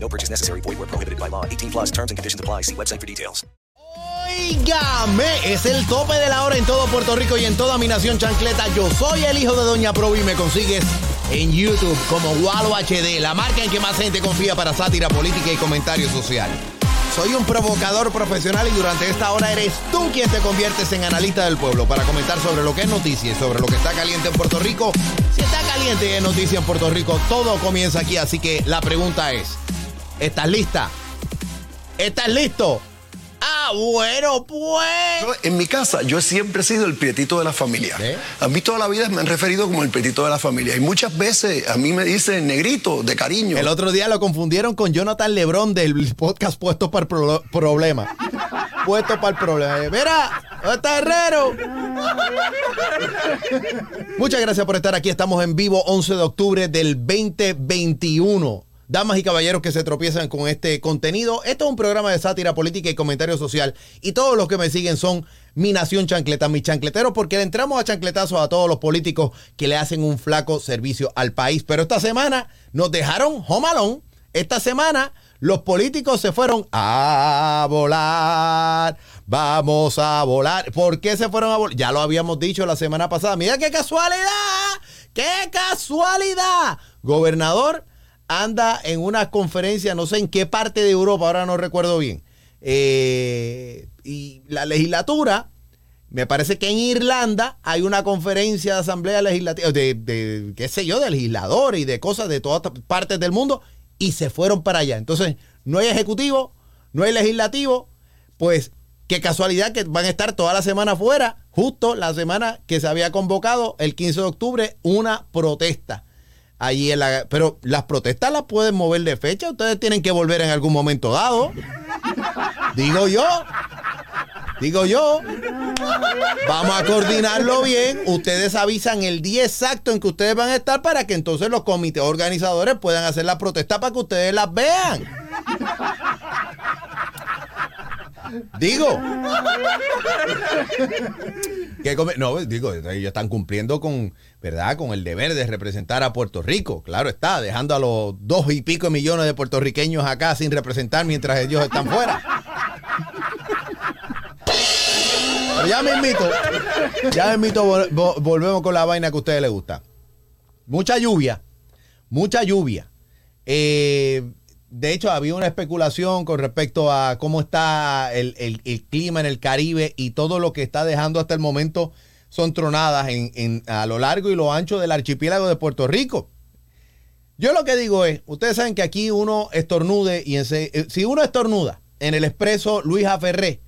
No purchase necessary. Void where prohibited by law. 18 plus terms and conditions apply. See website for details. Óigame, es el tope de la hora en todo Puerto Rico y en toda mi nación chancleta. Yo soy el hijo de Doña Provi y me consigues en YouTube como Walo HD, la marca en que más gente confía para sátira política y comentario social. Soy un provocador profesional y durante esta hora eres tú quien te conviertes en analista del pueblo para comentar sobre lo que es noticia y sobre lo que está caliente en Puerto Rico. Si está caliente y es noticia en Puerto Rico, todo comienza aquí, así que la pregunta es, ¿estás lista? ¿Estás listo? Ah, bueno, pues. Yo, en mi casa, yo siempre he sido el prietito de la familia. ¿Eh? A mí toda la vida me han referido como el prietito de la familia. Y muchas veces a mí me dicen negrito, de cariño. El otro día lo confundieron con Jonathan Lebron del podcast Puesto para el Pro- Problema. Puesto para el problema. Mira, ¿dónde está Herrero? Muchas gracias por estar aquí. Estamos en vivo 11 de octubre del 2021. Damas y caballeros que se tropiezan con este contenido, esto es un programa de sátira política y comentario social. Y todos los que me siguen son mi nación chancleta, mis chancleteros, porque le entramos a chancletazos a todos los políticos que le hacen un flaco servicio al país. Pero esta semana nos dejaron homalón. Esta semana los políticos se fueron a volar. Vamos a volar. ¿Por qué se fueron a volar? Ya lo habíamos dicho la semana pasada. Mira qué casualidad. ¡Qué casualidad! Gobernador anda en una conferencia, no sé en qué parte de Europa, ahora no recuerdo bien. Eh, y la legislatura, me parece que en Irlanda hay una conferencia de asamblea legislativa, de, de, qué sé yo, de legisladores y de cosas de todas partes del mundo, y se fueron para allá. Entonces, no hay ejecutivo, no hay legislativo, pues qué casualidad que van a estar toda la semana fuera, justo la semana que se había convocado el 15 de octubre, una protesta allí en la. Pero las protestas las pueden mover de fecha. Ustedes tienen que volver en algún momento dado. Digo yo. Digo yo. Vamos a coordinarlo bien. Ustedes avisan el día exacto en que ustedes van a estar para que entonces los comités organizadores puedan hacer la protesta para que ustedes las vean. Digo. No, digo, ellos están cumpliendo con, ¿verdad? Con el deber de representar a Puerto Rico. Claro está, dejando a los dos y pico millones de puertorriqueños acá sin representar mientras ellos están fuera. Ya me invito, ya me invito, vol- vol- volvemos con la vaina que a ustedes les gusta. Mucha lluvia, mucha lluvia. Eh, de hecho, había una especulación con respecto a cómo está el, el- clima en el Caribe y todo lo que está dejando hasta el momento son tronadas a lo largo y lo ancho del archipiélago de Puerto Rico. Yo lo que digo es, ustedes saben que aquí uno estornude y eh, si uno estornuda en el expreso Luis Aferré,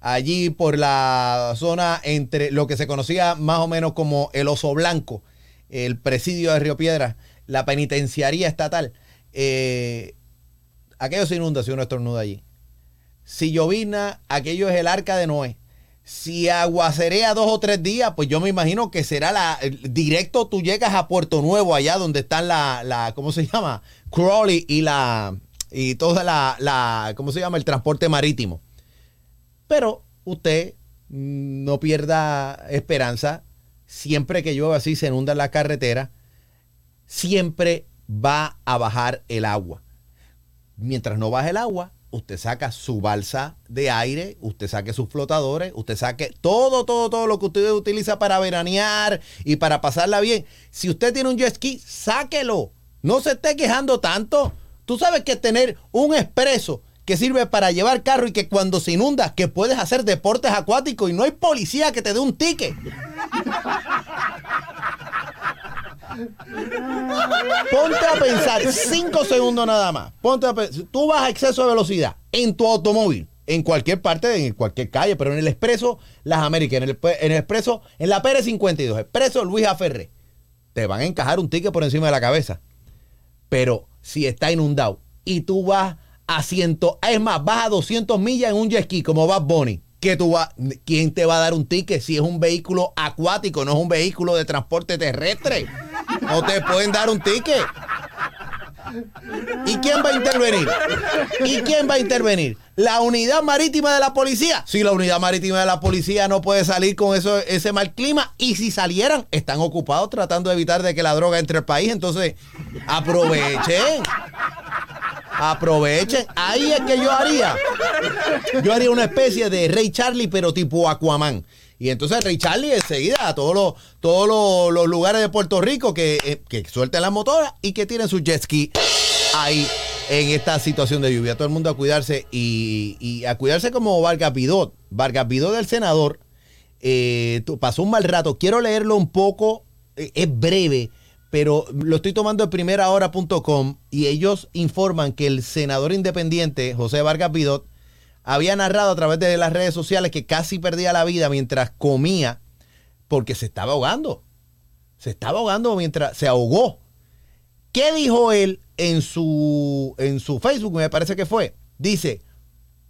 allí por la zona entre lo que se conocía más o menos como el Oso Blanco, el presidio de Río Piedra, la penitenciaría estatal, eh, aquello se inunda si uno estornuda allí. Si llovina, aquello es el arca de Noé. Si aguacerea dos o tres días, pues yo me imagino que será la directo. Tú llegas a Puerto Nuevo, allá donde están la, la ¿cómo se llama? Crowley y la y toda la, la, ¿cómo se llama? El transporte marítimo. Pero usted no pierda esperanza. Siempre que llueve así, se inunda la carretera, siempre va a bajar el agua. Mientras no baje el agua, usted saca su balsa de aire, usted saque sus flotadores, usted saque todo, todo, todo lo que usted utiliza para veranear y para pasarla bien. Si usted tiene un jet ski, sáquelo. No se esté quejando tanto. Tú sabes que tener un expreso que sirve para llevar carro y que cuando se inunda, que puedes hacer deportes acuáticos y no hay policía que te dé un ticket. Ponte a pensar, cinco segundos nada más. Ponte a pensar, tú vas a exceso de velocidad en tu automóvil, en cualquier parte, en cualquier calle, pero en el expreso Las Américas, en el, en expreso, en la Pérez 52, expreso Luis Aferré, te van a encajar un ticket por encima de la cabeza. Pero si está inundado y tú vas a 100, es más, vas a 200 millas en un jet ski como Bad Bunny. Que tú va, ¿Quién te va a dar un ticket si es un vehículo acuático, no es un vehículo de transporte terrestre? No te pueden dar un ticket. ¿Y quién va a intervenir? ¿Y quién va a intervenir? ¿La unidad marítima de la policía? Si la unidad marítima de la policía no puede salir con eso, ese mal clima. Y si salieran, están ocupados tratando de evitar de que la droga entre al país. Entonces, aprovechen. Aprovechen. Ahí es que yo haría. Yo haría una especie de Rey Charlie, pero tipo Aquaman. Y entonces Rey Charlie enseguida a todos los, todos los, lugares de Puerto Rico que, eh, que suelten las motoras y que tienen su jet ski ahí en esta situación de lluvia. Todo el mundo a cuidarse y, y a cuidarse como Vargas Vidot. Vargas Vidot del senador eh, pasó un mal rato. Quiero leerlo un poco, eh, es breve, pero lo estoy tomando de primerahora.com y ellos informan que el senador independiente José Vargas Vidot había narrado a través de las redes sociales que casi perdía la vida mientras comía porque se estaba ahogando. Se estaba ahogando mientras se ahogó. ¿Qué dijo él en su, en su Facebook? Me parece que fue. Dice,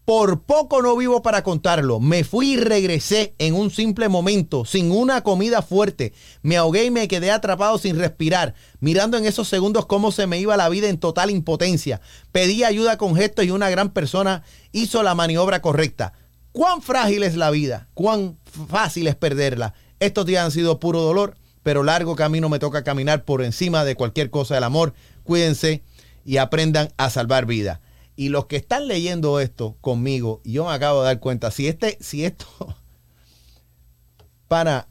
por poco no vivo para contarlo. Me fui y regresé en un simple momento, sin una comida fuerte. Me ahogué y me quedé atrapado sin respirar, mirando en esos segundos cómo se me iba la vida en total impotencia. Pedí ayuda con gestos y una gran persona hizo la maniobra correcta. ¿Cuán frágil es la vida? ¿Cuán fácil es perderla? Estos días han sido puro dolor, pero largo camino me toca caminar por encima de cualquier cosa del amor. Cuídense y aprendan a salvar vidas. Y los que están leyendo esto conmigo, yo me acabo de dar cuenta, si este, si esto, para,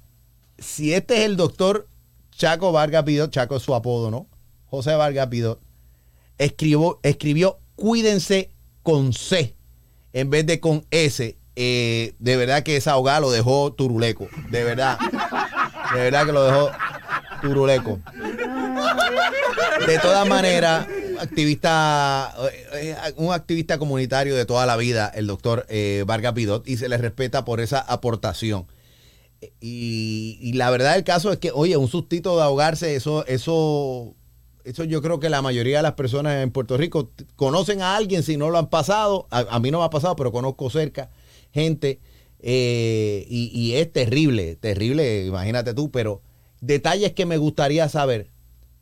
si este es el doctor Chaco Vargas Pidot, Chaco es su apodo, ¿no? José Vargas Pidot, escribió, escribió cuídense con C en vez de con S. Eh, de verdad que esa ahogada lo dejó turuleco, de verdad. De verdad que lo dejó turuleco. De todas maneras, activista, eh, eh, un activista comunitario de toda la vida, el doctor eh, Vargas Pidot, y se le respeta por esa aportación. Y, la verdad del caso es que, oye, un sustito de ahogarse, eso, eso, eso yo creo que la mayoría de las personas en Puerto Rico conocen a alguien si no lo han pasado. A, mí no me ha pasado, pero conozco cerca gente. eh, y es terrible, terrible, imagínate tú, pero detalles que me gustaría saber.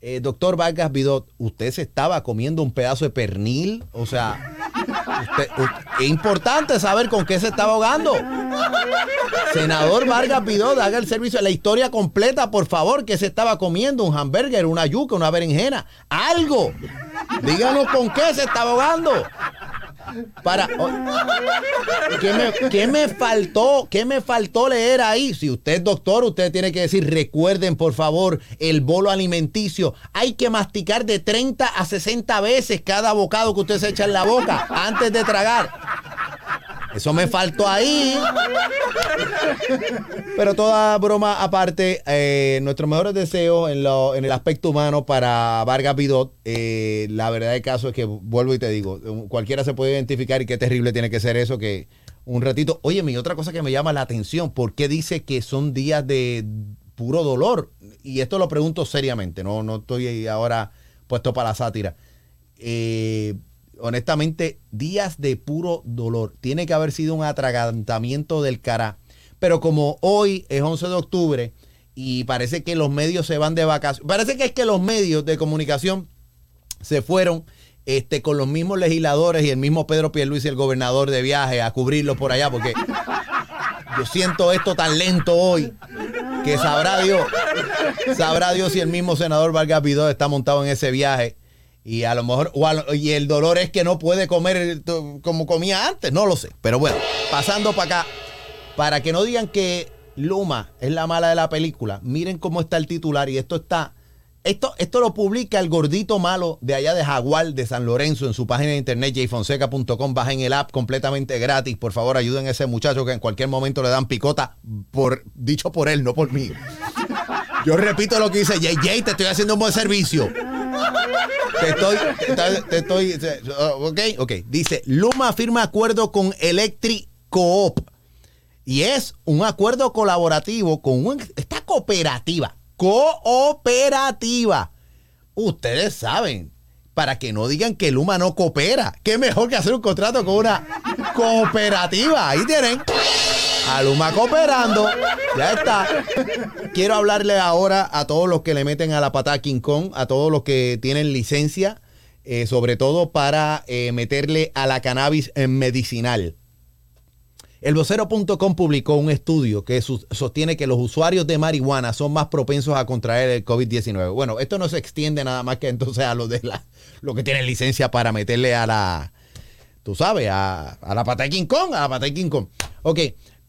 Eh, doctor Vargas Vidot, ¿usted se estaba comiendo un pedazo de pernil? O sea, es importante saber con qué se estaba ahogando. Senador Vargas Vidot, haga el servicio, la historia completa, por favor, que se estaba comiendo un hamburger, una yuca, una berenjena, algo. Díganos con qué se estaba ahogando. Para, o- ¿qué, me, qué me faltó? ¿Qué me faltó leer ahí? Si usted es doctor, usted tiene que decir, recuerden por favor el bolo alimenticio. Hay que masticar de 30 a 60 veces cada bocado que usted se echa en la boca antes de tragar. Eso me faltó ahí. Pero toda broma aparte, eh, nuestros mejores deseos en, lo- en el aspecto humano para Vargas Vidot. eh, la verdad del caso es que, vuelvo y te digo, cualquiera se puede identificar y qué terrible tiene que ser eso que un ratito. Oye, y otra cosa que me llama la atención, ¿por qué dice que son días de puro dolor? Y esto lo pregunto seriamente, no, no estoy ahora puesto para la sátira. Eh, honestamente, días de puro dolor. Tiene que haber sido un atragantamiento del cara. Pero como hoy es 11 de octubre y parece que los medios se van de vacaciones, parece que es que los medios de comunicación se fueron este, con los mismos legisladores y el mismo Pedro Pierluisi, el gobernador de viaje, a cubrirlo por allá, porque yo siento esto tan lento hoy que sabrá Dios, sabrá Dios si el mismo senador Vargas Vidó está montado en ese viaje. Y a lo mejor, y el dolor es que no puede comer como comía antes, no lo sé. Pero bueno, pasando para acá, para que no digan que Luma es la mala de la película, miren cómo está el titular y esto está, esto, esto lo publica el gordito malo de allá de Jaguar de San Lorenzo en su página de internet jfonseca.com, bajen el app completamente gratis, por favor ayuden a ese muchacho que en cualquier momento le dan picota, por, dicho por él, no por mí. Yo repito lo que dice JJ, te estoy haciendo un buen servicio. Te estoy, te, estoy, ok, ok. Dice, Luma firma acuerdo con Electric Coop. Y es un acuerdo colaborativo con un- esta cooperativa. Cooperativa. Ustedes saben. para que no digan que Luma no coopera. ¿Qué mejor que hacer un contrato con una cooperativa? Ahí tienen. A Luma cooperando. Ya está. Quiero hablarle ahora a todos los que le meten a la patada King Kong, a todos los que tienen licencia, eh, sobre todo para eh, meterle a la cannabis en medicinal. El vocero.com publicó un estudio que sostiene que los usuarios de marihuana son más propensos a contraer el COVID-19. Bueno, esto no se extiende nada más que entonces a los de la, lo que tienen licencia para meterle a la, tú sabes, a, a la pata de King Kong, a la pata de King Kong. Ok,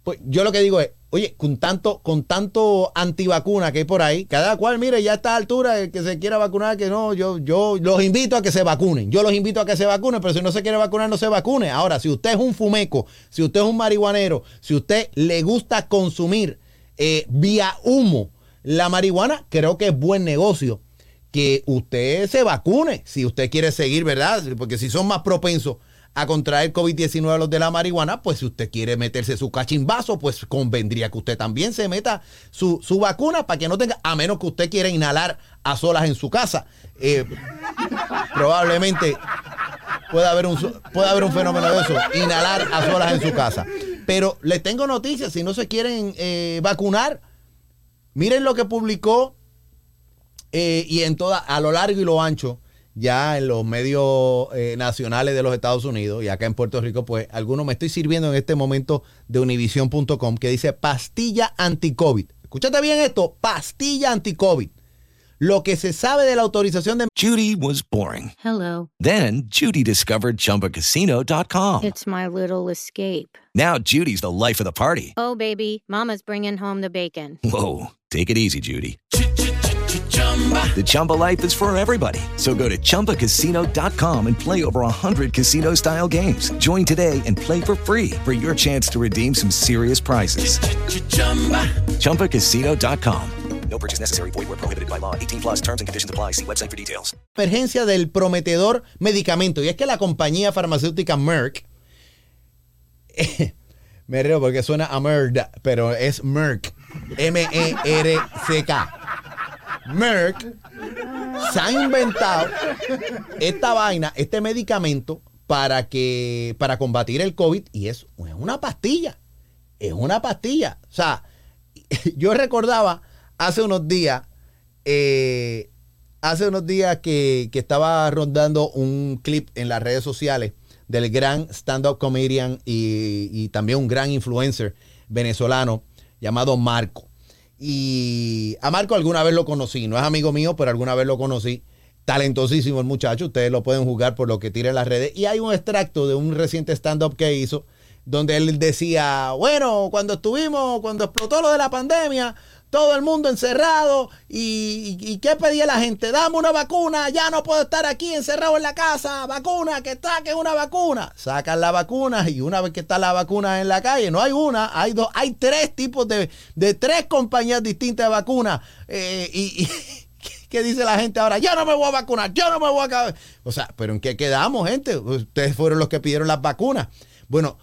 pues yo lo que digo es, oye, con tanto, con tanto antivacuna que hay por ahí, cada cual, mire, ya a esta altura, que se quiera vacunar, que no, yo, yo los invito a que se vacunen. Yo los invito a que se vacunen, pero si no se quiere vacunar, no se vacune. Ahora, si usted es un fumeco, si usted es un marihuanero, si usted le gusta consumir eh, vía humo la marihuana, creo que es buen negocio que usted se vacune si usted quiere seguir, ¿verdad? Porque si son más propensos a contraer COVID-19 los de la marihuana, pues si usted quiere meterse su cachimbazo, pues convendría que usted también se meta su, vacuna para que no tenga, a menos que usted quiera inhalar a solas en su casa. Eh, probablemente pueda haber, un, puede haber un fenómeno de eso, inhalar a solas en su casa. Pero le tengo noticias, si no se quieren eh, vacunar, miren lo que publicó eh, y en toda, a lo largo y lo ancho ya en los medios eh, nacionales de los Estados Unidos y acá en Puerto Rico, pues algunos me estoy sirviendo en este momento de univision.com que dice pastilla anti-COVID. Escúchate bien esto, pastilla anti-COVID. Lo que se sabe de la autorización de Judy was boring. Hello. Then Judy discovered chumbacasino.com. It's my little escape. Now Judy's the life of the party. Oh baby, mama's bringing home the bacon. Whoa, take it easy, Judy. The Chumba life is for everybody. So go to ChumbaCasino.com and play over 100 casino style games. Join today and play for free for your chance to redeem some serious prizes. Ch-ch-chumba. ChumbaCasino.com. No purchase necessary. Void where prohibited by law. 18 plus terms and conditions apply. See website for details. Emergencia del prometedor medicamento. Y es que la compañía farmacéutica Merck. me río porque suena a Merck, pero es Merck. M-E-R-C-K. Merck se ha inventado esta vaina, este medicamento para que para combatir el COVID y es, una pastilla. Es una pastilla. O sea, yo recordaba hace unos días, eh, hace unos días que, estaba rondando un clip en las redes sociales del gran stand-up comedian y, y también un gran influencer venezolano llamado Marco. Y a Marco alguna vez lo conocí, no es amigo mío, pero alguna vez lo conocí. Talentosísimo el muchacho, ustedes lo pueden jugar por lo que tira en las redes. Y hay un extracto de un reciente stand-up que hizo, donde él decía, bueno, cuando estuvimos, cuando explotó lo de la pandemia, todo el mundo encerrado. ¿Y, qué pedía la gente? Dame una vacuna, ya no puedo estar aquí encerrado en la casa. Vacuna, que es una vacuna. Sacan la vacuna y una vez que está la vacuna en la calle, no hay una, hay dos, hay tres tipos de, de tres compañías distintas de vacunas. Eh, y, ¿Qué dice la gente ahora? Yo no me voy a vacunar, yo no me voy a... O sea, pero ¿en qué quedamos, gente? Ustedes fueron los que pidieron las vacunas. Bueno,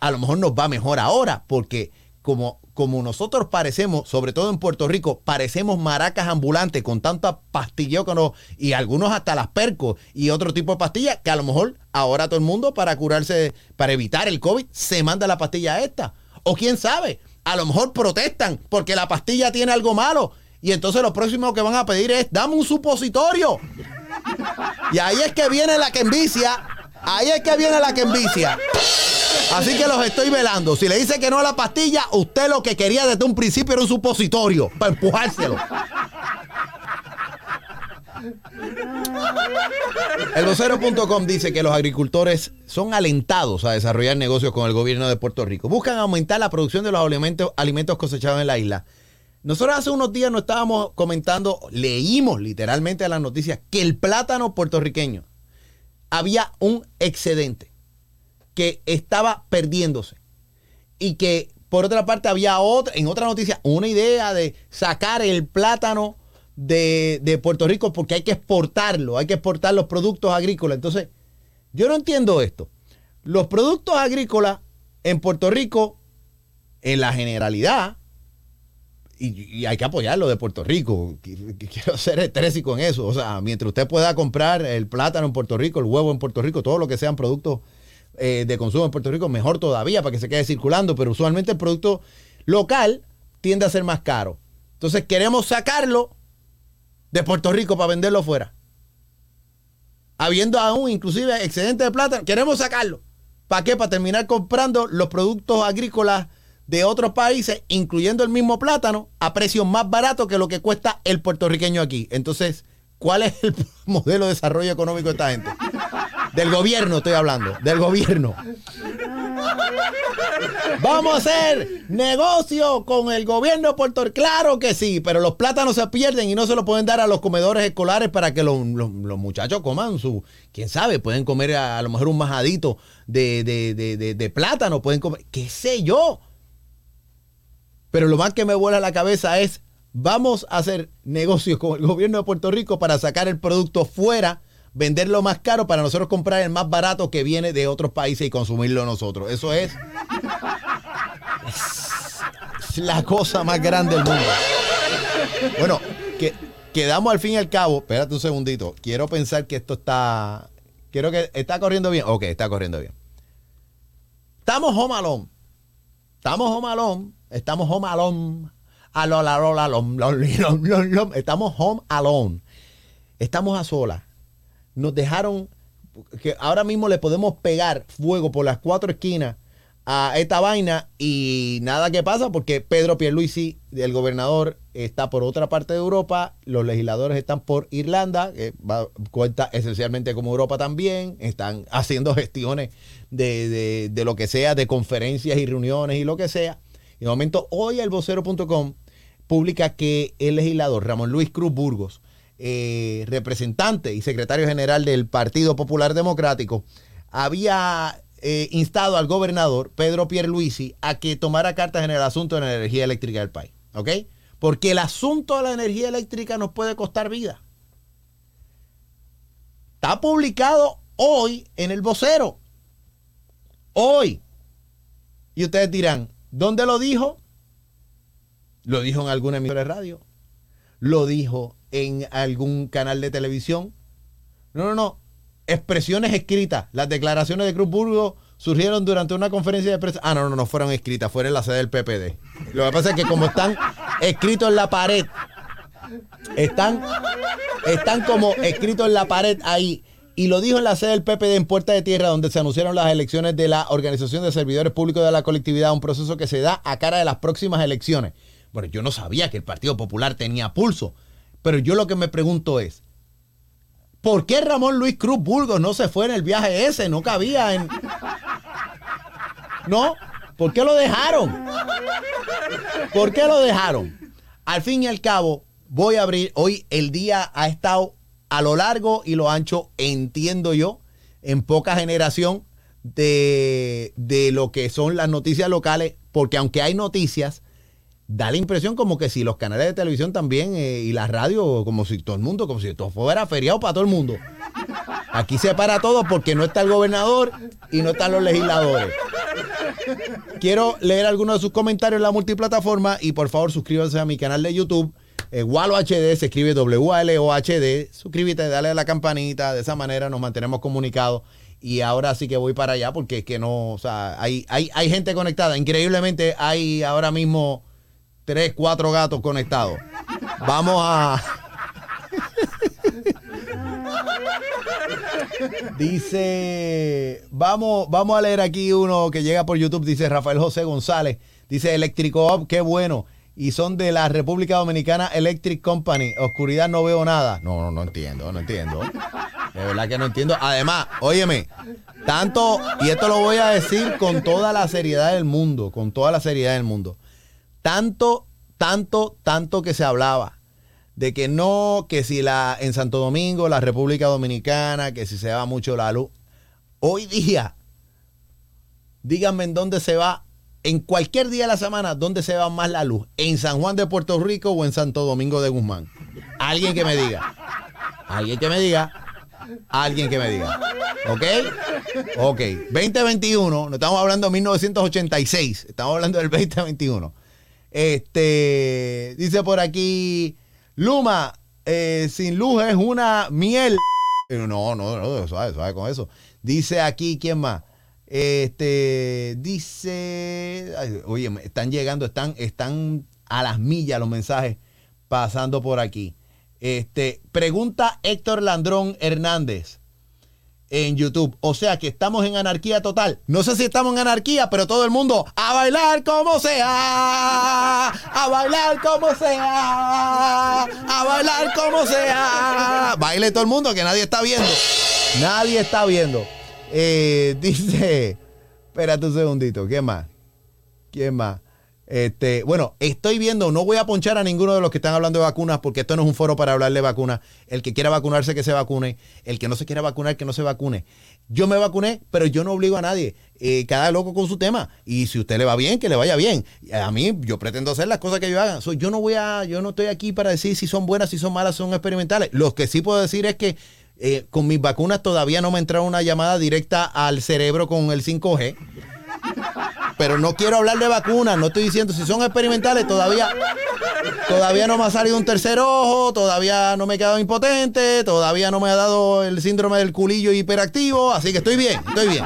a lo mejor nos va mejor ahora porque como, como nosotros parecemos, sobre todo en Puerto Rico, parecemos maracas ambulantes con tanta pastilla que no, y algunos hasta las percos y otro tipo de pastillas, que a lo mejor ahora todo el mundo para curarse, para evitar el COVID, se manda la pastilla esta. O quién sabe, a lo mejor protestan porque la pastilla tiene algo malo. Y entonces lo próximo que van a pedir es, dame un supositorio. Y ahí es que viene la que envicia. Ahí es que viene la que. Así que los estoy velando. Si le dice que no a la pastilla, usted lo que quería desde un principio era un supositorio para empujárselo. El vocero.com dice que los agricultores son alentados a desarrollar negocios con el gobierno de Puerto Rico. Buscan aumentar la producción de los alimentos, alimentos cosechados en la isla. Nosotros hace unos días nos estábamos comentando, leímos literalmente en las noticias que el plátano puertorriqueño había un excedente que estaba perdiéndose. Y que por otra parte había otra, en otra noticia, una idea de sacar el plátano de, de, Puerto Rico porque hay que exportarlo, hay que exportar los productos agrícolas. Entonces, yo no entiendo esto. Los productos agrícolas en Puerto Rico, en la generalidad, y, hay que apoyarlo de Puerto Rico. Qu- qu- Quiero ser estrésico en eso. O sea, mientras usted pueda comprar el plátano en Puerto Rico, el huevo en Puerto Rico, todo lo que sean productos eh, de consumo en Puerto Rico, mejor todavía para que se quede circulando. Pero usualmente el producto local tiende a ser más caro. Entonces queremos sacarlo de Puerto Rico para venderlo fuera. Habiendo aún inclusive excedente de plátano, queremos sacarlo. ¿Para qué? Para terminar comprando los productos agrícolas de otros países, incluyendo el mismo plátano, a precios más baratos que lo que cuesta el puertorriqueño aquí. Entonces, ¿cuál es el modelo de desarrollo económico de esta gente? Del gobierno estoy hablando, del gobierno. Vamos a hacer negocio con el gobierno de Puerto Rico. Claro que sí, pero los plátanos se pierden y no se los pueden dar a los comedores escolares para que los, los- muchachos coman su. Quién sabe, pueden comer a, a lo mejor un majadito de, de- de- de- de plátano, pueden comer. ¿Qué sé yo? Pero lo más que me vuela la cabeza es. Vamos a hacer negocios con el gobierno de Puerto Rico para sacar el producto fuera, venderlo más caro para nosotros comprar el más barato que viene de otros países y consumirlo nosotros. Eso es la cosa más grande del mundo. Bueno, que quedamos al fin y al cabo. Espérate un segundito. Quiero pensar que esto está. Quiero que. ¿Está corriendo bien? Ok, está corriendo bien. Estamos home alone. Estamos home alone. Estamos home alone. Estamos home alone. Estamos a solas. Nos dejaron que ahora mismo le podemos pegar fuego por las cuatro esquinas a esta vaina y nada que pasa porque Pedro Pierluisi, el gobernador, está por otra parte de Europa, los legisladores están por Irlanda, que cuenta esencialmente como Europa también, están haciendo gestiones de, de- de lo que sea, de conferencias y reuniones y lo que sea. Y de momento, hoy el vocero.com publica que el legislador Ramón Luis Cruz Burgos, eh, representante y secretario general del Partido Popular Democrático, había eh, instado al gobernador Pedro Pierluisi a que tomara cartas en el asunto de la energía eléctrica del país. ¿Ok? Porque el asunto de la energía eléctrica nos puede costar vida. Está publicado hoy en el vocero. Hoy. Y ustedes dirán, ¿dónde lo dijo? Lo dijo en alguna emisora de radio. Lo dijo en algún canal de televisión. No, no, no. Expresiones escritas. Las declaraciones de Cruz Burgo surgieron durante una conferencia de prensa. Ah, no, no, no fueron escritas, fueron en la sede del PPD. Lo que pasa es que como están escritos en la pared, están, están como escritos en la pared ahí. Y lo dijo en la sede del PPD en Puerta de Tierra, donde se anunciaron las elecciones de la Organización de Servidores Públicos de la Colectividad, un proceso que se da a cara de las próximas elecciones. Bueno, yo no sabía que el Partido Popular tenía pulso, pero yo lo que me pregunto es, ¿por qué Ramón Luis Cruz Burgos no se fue en el viaje ese? No cabía en... ¿No? ¿Por qué lo dejaron? ¿Por qué lo dejaron? Al fin y al cabo, voy a abrir, hoy el día ha estado a lo largo y lo ancho, entiendo yo, en poca generación de, de lo que son las noticias locales, porque aunque hay noticias, da la impresión como que si los canales de televisión también eh, y la radio, como si todo el mundo, como si todo fuera feriado para todo el mundo. Aquí se para todo porque no está el gobernador y no están los legisladores. Quiero leer algunos de sus comentarios en la multiplataforma y por favor suscríbanse a mi canal de YouTube. Eh, Walo se escribe W-A-L-O-H-D. Suscríbete, dale a la campanita. De esa manera nos mantenemos comunicados. Y ahora sí que voy para allá porque es que no, o sea, hay, hay, hay gente conectada. Increíblemente hay ahora mismo tres, cuatro gatos conectados. Vamos a. Dice, vamos, vamos a leer aquí uno que llega por YouTube, dice Rafael José González, dice Eléctrico qué bueno. Y son de la República Dominicana Electric Company. Oscuridad no veo nada. No, no, no entiendo, no entiendo. De verdad que no entiendo. Además, óyeme, tanto, y esto lo voy a decir con toda la seriedad del mundo, con toda la seriedad del mundo. Tanto, tanto, tanto que se hablaba de que no, que si la en Santo Domingo, la República Dominicana, que si se va mucho la luz. Hoy día, díganme en dónde se va, en cualquier día de la semana, dónde se va más la luz, en San Juan de Puerto Rico o en Santo Domingo de Guzmán. Alguien que me diga. Alguien que me diga. Alguien que me diga. ¿Ok? Ok. 2021, no estamos hablando de 1986, estamos hablando del 2021. Este, dice por aquí, Luma, eh, sin luz es una miel. No, no, no, suave, suave con eso. Dice aquí, ¿quién más? Este, dice, ay, oye, están llegando, están, están a las millas los mensajes pasando por aquí. Este, pregunta Héctor Landrón Hernández en YouTube. O sea que estamos en anarquía total. No sé si estamos en anarquía, pero todo el mundo a bailar como sea. A bailar como sea. A bailar como sea. Baile todo el mundo que nadie está viendo. Nadie está viendo. Eh, dice, espérate un segundito, ¿quién más? ¿Quién más? Este, bueno, estoy viendo, no voy a ponchar a ninguno de los que están hablando de vacunas, porque esto no es un foro para hablar de vacunas. El que quiera vacunarse, que se vacune. El que no se quiera vacunar, que no se vacune. Yo me vacuné, pero yo no obligo a nadie. Eh, cada loco con su tema. Y si usted le va bien, que le vaya bien. A mí, yo pretendo hacer las cosas que yo haga. Yo no voy a, yo no estoy aquí para decir si son buenas, si son malas, son experimentales. Lo que sí puedo decir es que eh, con mis vacunas todavía no me entra una llamada directa al cerebro con el 5G. Pero no quiero hablar de vacunas, no estoy diciendo si son experimentales, todavía, todavía no me ha salido un tercer ojo, todavía no me he quedado impotente, todavía no me ha dado el síndrome del culillo hiperactivo, así que estoy bien, estoy bien.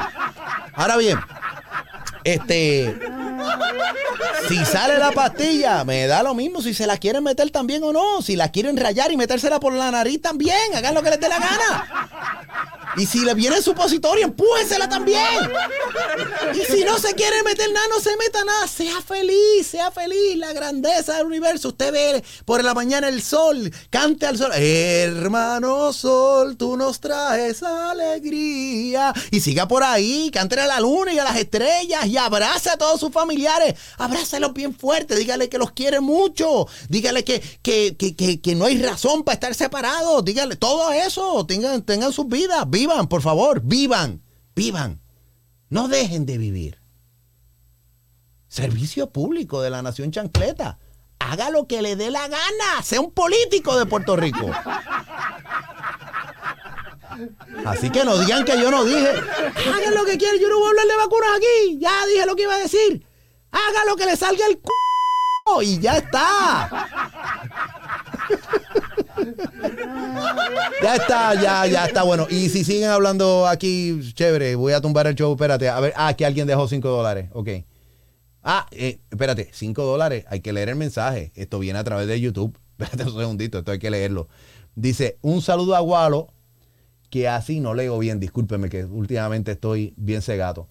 Ahora bien, este, si sale la pastilla, me da lo mismo si se la quieren meter también o no. Si la quieren rayar y metérsela por la nariz también, hagan lo que les dé la gana. Y si le viene supositorio, empújensela también. Y si no se quiere meter nada, no se meta nada. Sea feliz, sea feliz. La grandeza del universo. Usted ve por la mañana el sol, cante al sol. Hermano sol, tú nos traes alegría. Y siga por ahí, cántele a la luna y a las estrellas y abrace a todos sus familiares. Abrácelos bien fuerte, dígale que los quiere mucho. Dígale que, que, que, que, que no hay razón para estar separados. Dígale todo eso. Tengan, tengan sus vidas. Vivan, por favor, vivan, vivan. No dejen de vivir. Servicio público de la Nación Chancleta. Haga lo que le dé la gana. Sea un político de Puerto Rico. Así que no digan que yo no dije. Hagan lo que quieran. Yo no voy a hablar de vacunas aquí. Ya dije lo que iba a decir. Haga lo que le salga el c y ya está. Ya está, ya, ya está bueno. Y si siguen hablando aquí, chévere, voy a tumbar el show. Espérate, a ver, ah, que alguien dejó 5 dólares. Ok. Ah, eh, espérate, 5 dólares. Hay que leer el mensaje. Esto viene a través de YouTube. Espérate un segundito, esto hay que leerlo. Dice, un saludo a Gualo, que así no leo bien, discúlpeme que últimamente estoy bien cegato.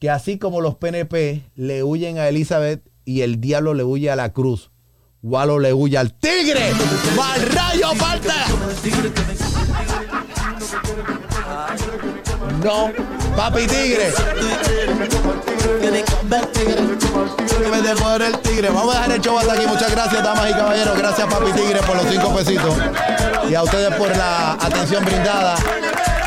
Que así como los PNP le huyen a Elizabeth y el diablo le huye a la cruz, Gualo le huye al tigre. ¡Mal rayo falta! No, papi tigre. Por el tigre. Vamos a dejar el show hasta aquí. Muchas gracias, damas y caballeros. Gracias, papi tigre, por los cinco pesitos. Y a ustedes por la atención brindada.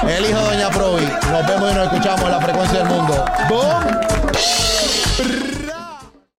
El hijo Doña Provi. Nos vemos y nos escuchamos en la frecuencia del mundo. ¡Bum!